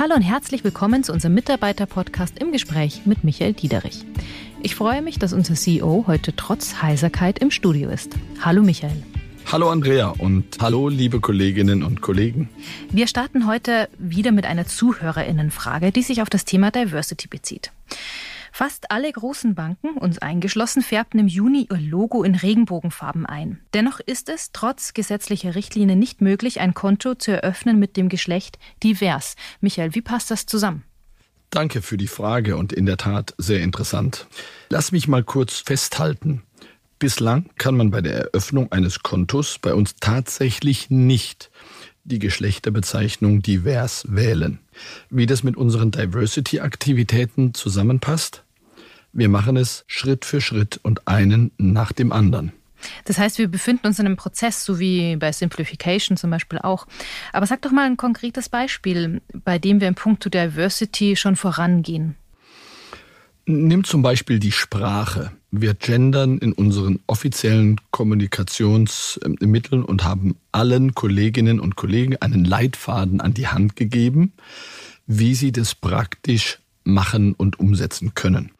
Hallo und herzlich willkommen zu unserem Mitarbeiter-Podcast im Gespräch mit Michael Diederich. Ich freue mich, dass unser CEO heute trotz Heiserkeit im Studio ist. Hallo Michael. Hallo Andrea und hallo liebe Kolleginnen und Kollegen. Wir starten heute wieder mit einer Zuhörerinnenfrage, die sich auf das Thema Diversity bezieht. Fast alle großen Banken, uns eingeschlossen, färbten im Juni ihr Logo in Regenbogenfarben ein. Dennoch ist es trotz gesetzlicher Richtlinien nicht möglich, ein Konto zu eröffnen mit dem Geschlecht divers. Michael, wie passt das zusammen? Danke für die Frage und in der Tat sehr interessant. Lass mich mal kurz festhalten. Bislang kann man bei der Eröffnung eines Kontos bei uns tatsächlich nicht die Geschlechterbezeichnung divers wählen. Wie das mit unseren Diversity-Aktivitäten zusammenpasst? Wir machen es Schritt für Schritt und einen nach dem anderen. Das heißt, wir befinden uns in einem Prozess, so wie bei Simplification zum Beispiel auch. Aber sag doch mal ein konkretes Beispiel, bei dem wir im Punkt Diversity schon vorangehen. Nimm zum Beispiel die Sprache. Wir gendern in unseren offiziellen Kommunikationsmitteln und haben allen Kolleginnen und Kollegen einen Leitfaden an die Hand gegeben, wie sie das praktisch machen und umsetzen können.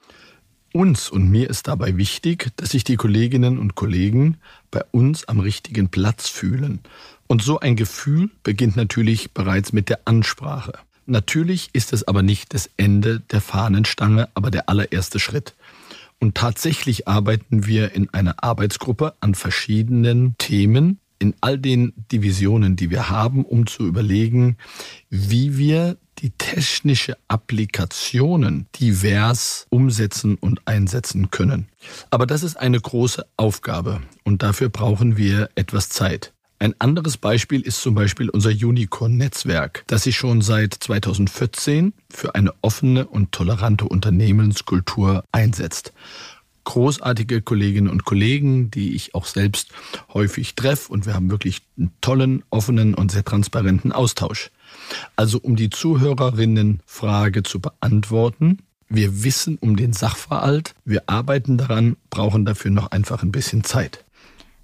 Uns und mir ist dabei wichtig, dass sich die Kolleginnen und Kollegen bei uns am richtigen Platz fühlen. Und so ein Gefühl beginnt natürlich bereits mit der Ansprache. Natürlich ist es aber nicht das Ende der Fahnenstange, aber der allererste Schritt. Und tatsächlich arbeiten wir in einer Arbeitsgruppe an verschiedenen Themen, in all den Divisionen, die wir haben, um zu überlegen, wie wir die technische Applikationen divers umsetzen und einsetzen können. Aber das ist eine große Aufgabe und dafür brauchen wir etwas Zeit. Ein anderes Beispiel ist zum Beispiel unser Unicorn-Netzwerk, das sich schon seit 2014 für eine offene und tolerante Unternehmenskultur einsetzt. Großartige Kolleginnen und Kollegen, die ich auch selbst häufig treffe und wir haben wirklich einen tollen, offenen und sehr transparenten Austausch. Also um die Zuhörerinnenfrage zu beantworten, wir wissen um den Sachverhalt, wir arbeiten daran, brauchen dafür noch einfach ein bisschen Zeit.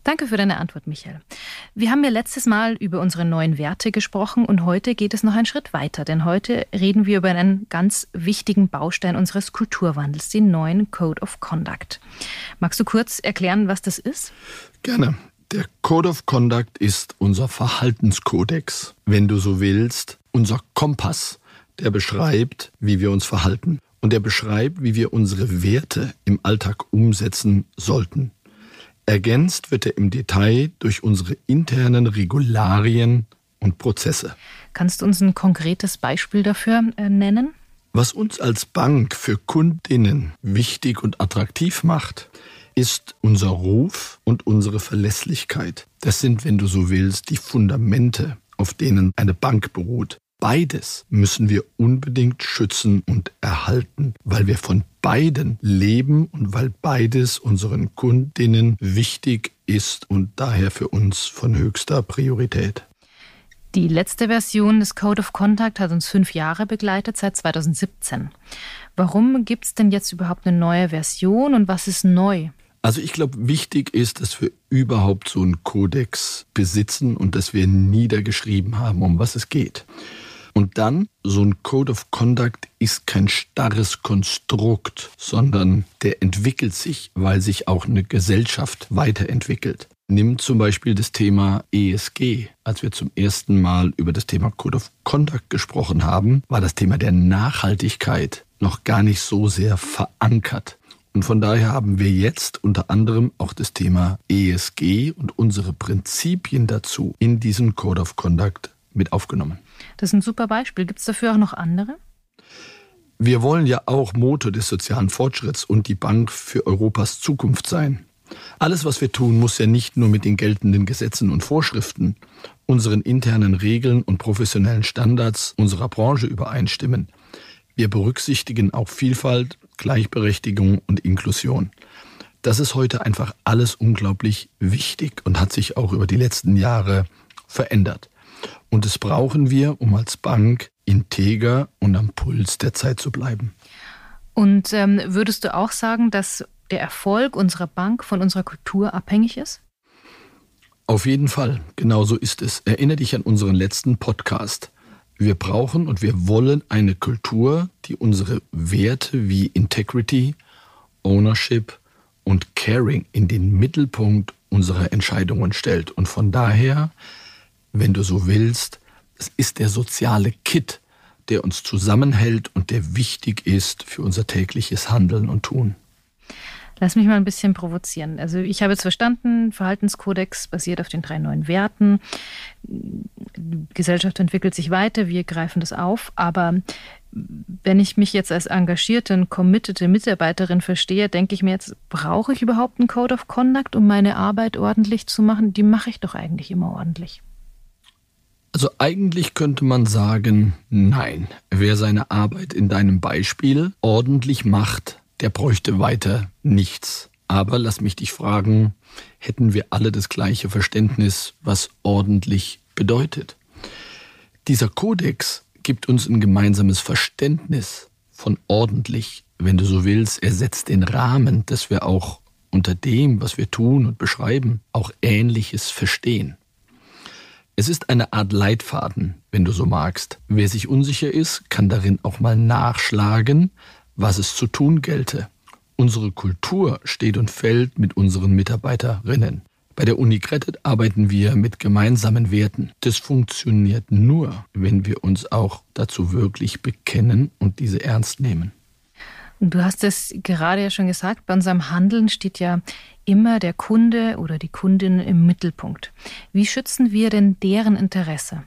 Danke für deine Antwort, Michael. Wir haben ja letztes Mal über unsere neuen Werte gesprochen und heute geht es noch einen Schritt weiter, denn heute reden wir über einen ganz wichtigen Baustein unseres Kulturwandels, den neuen Code of Conduct. Magst du kurz erklären, was das ist? Gerne. Der Code of Conduct ist unser Verhaltenskodex, wenn du so willst, unser Kompass, der beschreibt, wie wir uns verhalten. Und der beschreibt, wie wir unsere Werte im Alltag umsetzen sollten. Ergänzt wird er im Detail durch unsere internen Regularien und Prozesse. Kannst du uns ein konkretes Beispiel dafür äh, nennen? Was uns als Bank für Kundinnen wichtig und attraktiv macht, ist unser Ruf und unsere Verlässlichkeit. Das sind, wenn du so willst, die Fundamente, auf denen eine Bank beruht. Beides müssen wir unbedingt schützen und erhalten, weil wir von beiden leben und weil beides unseren Kundinnen wichtig ist und daher für uns von höchster Priorität. Die letzte Version des Code of Contact hat uns fünf Jahre begleitet, seit 2017. Warum gibt es denn jetzt überhaupt eine neue Version und was ist neu? Also ich glaube, wichtig ist, dass wir überhaupt so einen Kodex besitzen und dass wir niedergeschrieben haben, um was es geht. Und dann, so ein Code of Conduct ist kein starres Konstrukt, sondern der entwickelt sich, weil sich auch eine Gesellschaft weiterentwickelt. Nimm zum Beispiel das Thema ESG. Als wir zum ersten Mal über das Thema Code of Conduct gesprochen haben, war das Thema der Nachhaltigkeit noch gar nicht so sehr verankert. Und von daher haben wir jetzt unter anderem auch das Thema ESG und unsere Prinzipien dazu in diesen Code of Conduct mit aufgenommen. Das ist ein super Beispiel. Gibt es dafür auch noch andere? Wir wollen ja auch Motor des sozialen Fortschritts und die Bank für Europas Zukunft sein. Alles, was wir tun, muss ja nicht nur mit den geltenden Gesetzen und Vorschriften, unseren internen Regeln und professionellen Standards unserer Branche übereinstimmen. Wir berücksichtigen auch Vielfalt, Gleichberechtigung und Inklusion. Das ist heute einfach alles unglaublich wichtig und hat sich auch über die letzten Jahre verändert. Und das brauchen wir, um als Bank integer und am Puls der Zeit zu bleiben. Und ähm, würdest du auch sagen, dass der Erfolg unserer Bank von unserer Kultur abhängig ist? Auf jeden Fall, genau so ist es. Erinnere dich an unseren letzten Podcast. Wir brauchen und wir wollen eine Kultur, die unsere Werte wie Integrity, Ownership und Caring in den Mittelpunkt unserer Entscheidungen stellt. Und von daher, wenn du so willst, es ist der soziale Kit, der uns zusammenhält und der wichtig ist für unser tägliches Handeln und Tun. Lass mich mal ein bisschen provozieren. Also ich habe jetzt verstanden, Verhaltenskodex basiert auf den drei neuen Werten. Die Gesellschaft entwickelt sich weiter, wir greifen das auf. Aber wenn ich mich jetzt als engagierte und committete Mitarbeiterin verstehe, denke ich mir jetzt, brauche ich überhaupt einen Code of Conduct, um meine Arbeit ordentlich zu machen? Die mache ich doch eigentlich immer ordentlich. Also eigentlich könnte man sagen, nein. Wer seine Arbeit in deinem Beispiel ordentlich macht, der bräuchte weiter nichts. Aber lass mich dich fragen, hätten wir alle das gleiche Verständnis, was ordentlich bedeutet? Dieser Kodex gibt uns ein gemeinsames Verständnis von ordentlich, wenn du so willst. Er setzt den Rahmen, dass wir auch unter dem, was wir tun und beschreiben, auch Ähnliches verstehen. Es ist eine Art Leitfaden, wenn du so magst. Wer sich unsicher ist, kann darin auch mal nachschlagen, was es zu tun gelte. Unsere Kultur steht und fällt mit unseren Mitarbeiterinnen. Bei der Uni Credit arbeiten wir mit gemeinsamen Werten. Das funktioniert nur, wenn wir uns auch dazu wirklich bekennen und diese ernst nehmen. Du hast es gerade ja schon gesagt, bei unserem Handeln steht ja immer der Kunde oder die Kundin im Mittelpunkt. Wie schützen wir denn deren Interesse?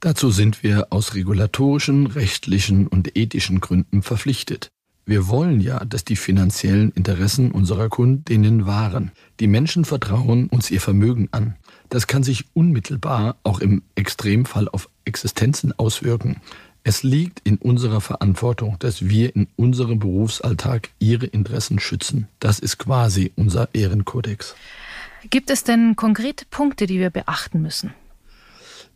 Dazu sind wir aus regulatorischen, rechtlichen und ethischen Gründen verpflichtet. Wir wollen ja, dass die finanziellen Interessen unserer Kundinnen wahren. Die Menschen vertrauen uns ihr Vermögen an. Das kann sich unmittelbar auch im Extremfall auf Existenzen auswirken. Es liegt in unserer Verantwortung, dass wir in unserem Berufsalltag ihre Interessen schützen. Das ist quasi unser Ehrenkodex. Gibt es denn konkrete Punkte, die wir beachten müssen?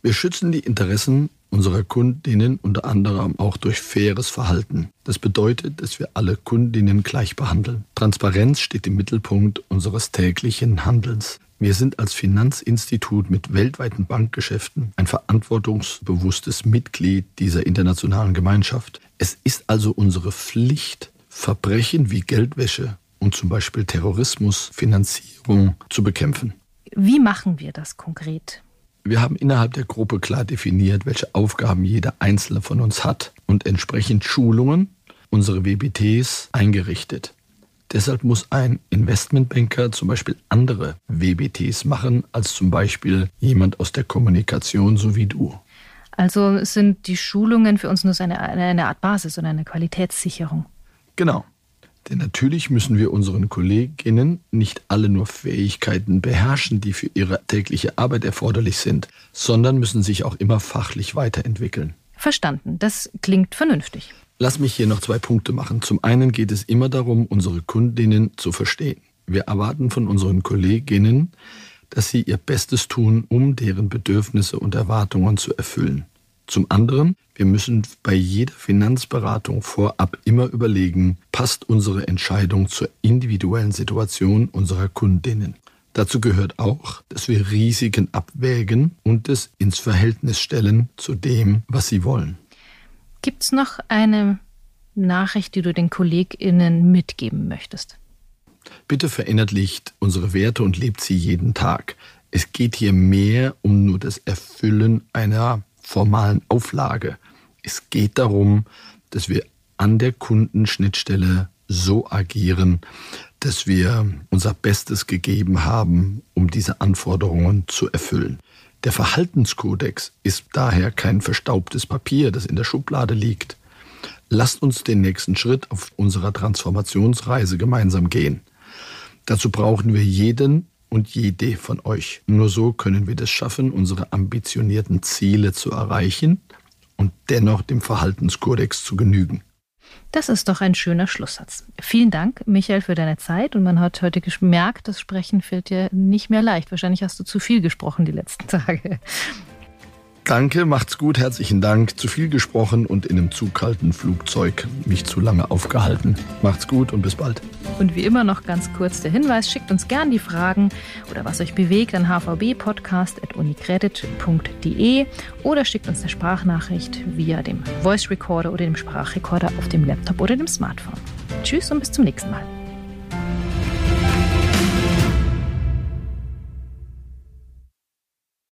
Wir schützen die Interessen unserer Kundinnen unter anderem auch durch faires Verhalten. Das bedeutet, dass wir alle Kundinnen gleich behandeln. Transparenz steht im Mittelpunkt unseres täglichen Handelns. Wir sind als Finanzinstitut mit weltweiten Bankgeschäften ein verantwortungsbewusstes Mitglied dieser internationalen Gemeinschaft. Es ist also unsere Pflicht, Verbrechen wie Geldwäsche und zum Beispiel Terrorismus, Finanzierung zu bekämpfen. Wie machen wir das konkret? Wir haben innerhalb der Gruppe klar definiert, welche Aufgaben jeder Einzelne von uns hat und entsprechend Schulungen, unsere WBTs, eingerichtet. Deshalb muss ein Investmentbanker zum Beispiel andere WBTs machen als zum Beispiel jemand aus der Kommunikation so wie du. Also sind die Schulungen für uns nur eine, eine Art Basis und eine Qualitätssicherung. Genau. Denn natürlich müssen wir unseren Kolleginnen nicht alle nur Fähigkeiten beherrschen, die für ihre tägliche Arbeit erforderlich sind, sondern müssen sich auch immer fachlich weiterentwickeln. Verstanden, das klingt vernünftig. Lass mich hier noch zwei Punkte machen. Zum einen geht es immer darum, unsere Kundinnen zu verstehen. Wir erwarten von unseren Kolleginnen, dass sie ihr Bestes tun, um deren Bedürfnisse und Erwartungen zu erfüllen. Zum anderen, wir müssen bei jeder Finanzberatung vorab immer überlegen, passt unsere Entscheidung zur individuellen Situation unserer Kundinnen. Dazu gehört auch, dass wir Risiken abwägen und es ins Verhältnis stellen zu dem, was sie wollen. Gibt es noch eine Nachricht, die du den KollegInnen mitgeben möchtest? Bitte verinnerlicht unsere Werte und lebt sie jeden Tag. Es geht hier mehr um nur das Erfüllen einer formalen Auflage. Es geht darum, dass wir an der Kundenschnittstelle so agieren, dass wir unser Bestes gegeben haben, um diese Anforderungen zu erfüllen. Der Verhaltenskodex ist daher kein verstaubtes Papier, das in der Schublade liegt. Lasst uns den nächsten Schritt auf unserer Transformationsreise gemeinsam gehen. Dazu brauchen wir jeden und jede von euch. Nur so können wir das schaffen, unsere ambitionierten Ziele zu erreichen und dennoch dem Verhaltenskodex zu genügen. Das ist doch ein schöner Schlusssatz. Vielen Dank, Michael, für deine Zeit. Und man hat heute gemerkt, das Sprechen fällt dir nicht mehr leicht. Wahrscheinlich hast du zu viel gesprochen die letzten Tage. Danke, macht's gut, herzlichen Dank. Zu viel gesprochen und in einem zu kalten Flugzeug mich zu lange aufgehalten. Macht's gut und bis bald. Und wie immer noch ganz kurz der Hinweis, schickt uns gern die Fragen oder was euch bewegt an hvbpodcast.unicredit.de oder schickt uns eine Sprachnachricht via dem Voice Recorder oder dem Sprachrecorder auf dem Laptop oder dem Smartphone. Tschüss und bis zum nächsten Mal.